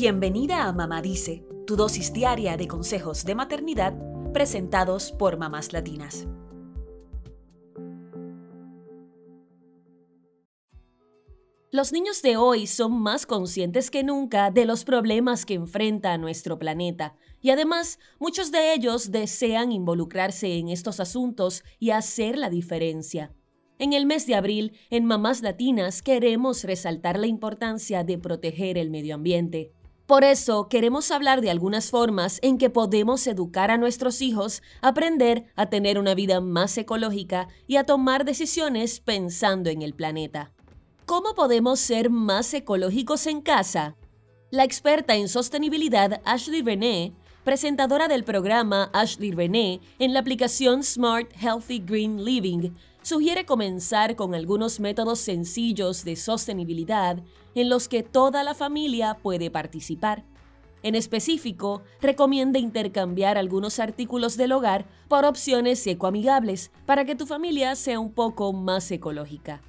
Bienvenida a Mamá Dice, tu dosis diaria de consejos de maternidad presentados por mamás latinas. Los niños de hoy son más conscientes que nunca de los problemas que enfrenta nuestro planeta y además muchos de ellos desean involucrarse en estos asuntos y hacer la diferencia. En el mes de abril, en Mamás Latinas queremos resaltar la importancia de proteger el medio ambiente. Por eso queremos hablar de algunas formas en que podemos educar a nuestros hijos aprender a tener una vida más ecológica y a tomar decisiones pensando en el planeta. ¿Cómo podemos ser más ecológicos en casa? La experta en sostenibilidad Ashley René, presentadora del programa Ashley René en la aplicación Smart Healthy Green Living, sugiere comenzar con algunos métodos sencillos de sostenibilidad en los que toda la familia puede participar. En específico, recomienda intercambiar algunos artículos del hogar por opciones ecoamigables para que tu familia sea un poco más ecológica.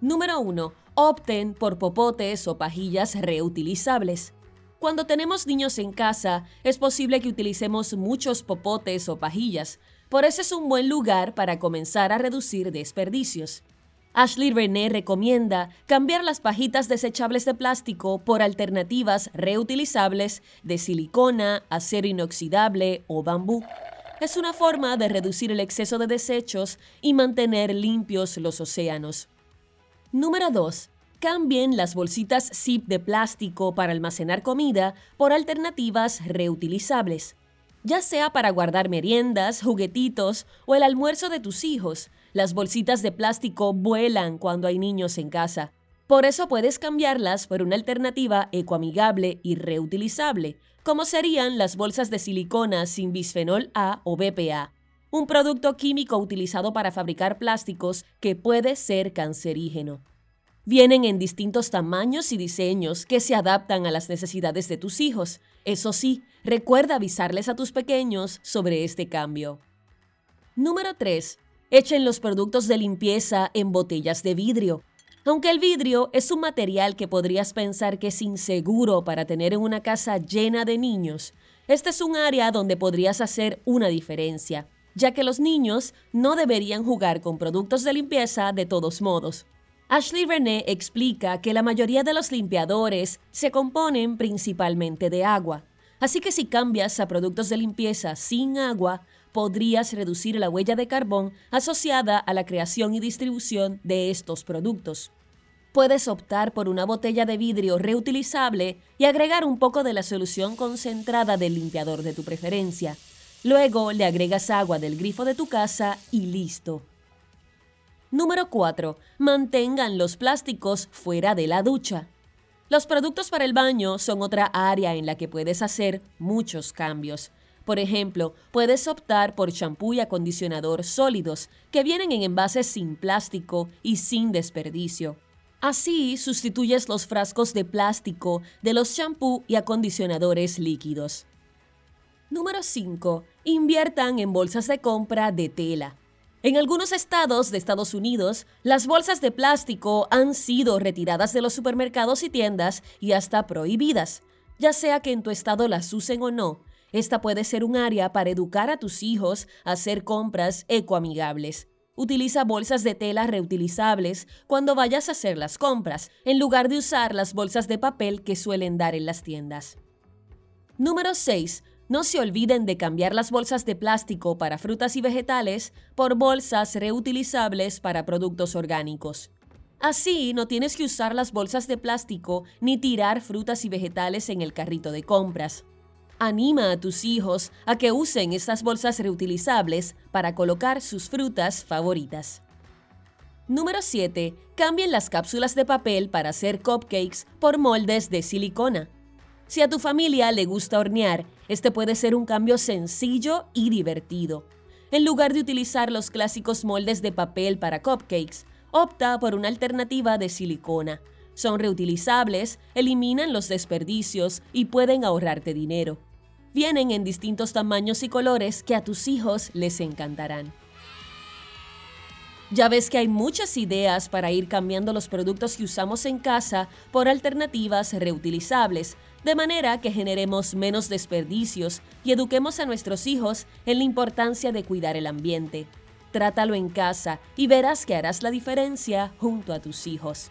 Número 1. Opten por popotes o pajillas reutilizables. Cuando tenemos niños en casa, es posible que utilicemos muchos popotes o pajillas, por eso es un buen lugar para comenzar a reducir desperdicios. Ashley René recomienda cambiar las pajitas desechables de plástico por alternativas reutilizables de silicona, acero inoxidable o bambú. Es una forma de reducir el exceso de desechos y mantener limpios los océanos. Número 2. Cambien las bolsitas zip de plástico para almacenar comida por alternativas reutilizables. Ya sea para guardar meriendas, juguetitos o el almuerzo de tus hijos, las bolsitas de plástico vuelan cuando hay niños en casa. Por eso puedes cambiarlas por una alternativa ecoamigable y reutilizable, como serían las bolsas de silicona sin bisfenol A o BPA un producto químico utilizado para fabricar plásticos que puede ser cancerígeno. Vienen en distintos tamaños y diseños que se adaptan a las necesidades de tus hijos. Eso sí, recuerda avisarles a tus pequeños sobre este cambio. Número 3. Echen los productos de limpieza en botellas de vidrio. Aunque el vidrio es un material que podrías pensar que es inseguro para tener en una casa llena de niños, este es un área donde podrías hacer una diferencia ya que los niños no deberían jugar con productos de limpieza de todos modos. Ashley René explica que la mayoría de los limpiadores se componen principalmente de agua, así que si cambias a productos de limpieza sin agua, podrías reducir la huella de carbón asociada a la creación y distribución de estos productos. Puedes optar por una botella de vidrio reutilizable y agregar un poco de la solución concentrada del limpiador de tu preferencia. Luego le agregas agua del grifo de tu casa y listo. Número 4. Mantengan los plásticos fuera de la ducha. Los productos para el baño son otra área en la que puedes hacer muchos cambios. Por ejemplo, puedes optar por champú y acondicionador sólidos, que vienen en envases sin plástico y sin desperdicio. Así sustituyes los frascos de plástico de los champú y acondicionadores líquidos. Número 5. Inviertan en bolsas de compra de tela. En algunos estados de Estados Unidos, las bolsas de plástico han sido retiradas de los supermercados y tiendas y hasta prohibidas. Ya sea que en tu estado las usen o no, esta puede ser un área para educar a tus hijos a hacer compras ecoamigables. Utiliza bolsas de tela reutilizables cuando vayas a hacer las compras, en lugar de usar las bolsas de papel que suelen dar en las tiendas. Número 6. No se olviden de cambiar las bolsas de plástico para frutas y vegetales por bolsas reutilizables para productos orgánicos. Así no tienes que usar las bolsas de plástico ni tirar frutas y vegetales en el carrito de compras. Anima a tus hijos a que usen estas bolsas reutilizables para colocar sus frutas favoritas. Número 7. Cambien las cápsulas de papel para hacer cupcakes por moldes de silicona. Si a tu familia le gusta hornear, este puede ser un cambio sencillo y divertido. En lugar de utilizar los clásicos moldes de papel para cupcakes, opta por una alternativa de silicona. Son reutilizables, eliminan los desperdicios y pueden ahorrarte dinero. Vienen en distintos tamaños y colores que a tus hijos les encantarán. Ya ves que hay muchas ideas para ir cambiando los productos que usamos en casa por alternativas reutilizables, de manera que generemos menos desperdicios y eduquemos a nuestros hijos en la importancia de cuidar el ambiente. Trátalo en casa y verás que harás la diferencia junto a tus hijos.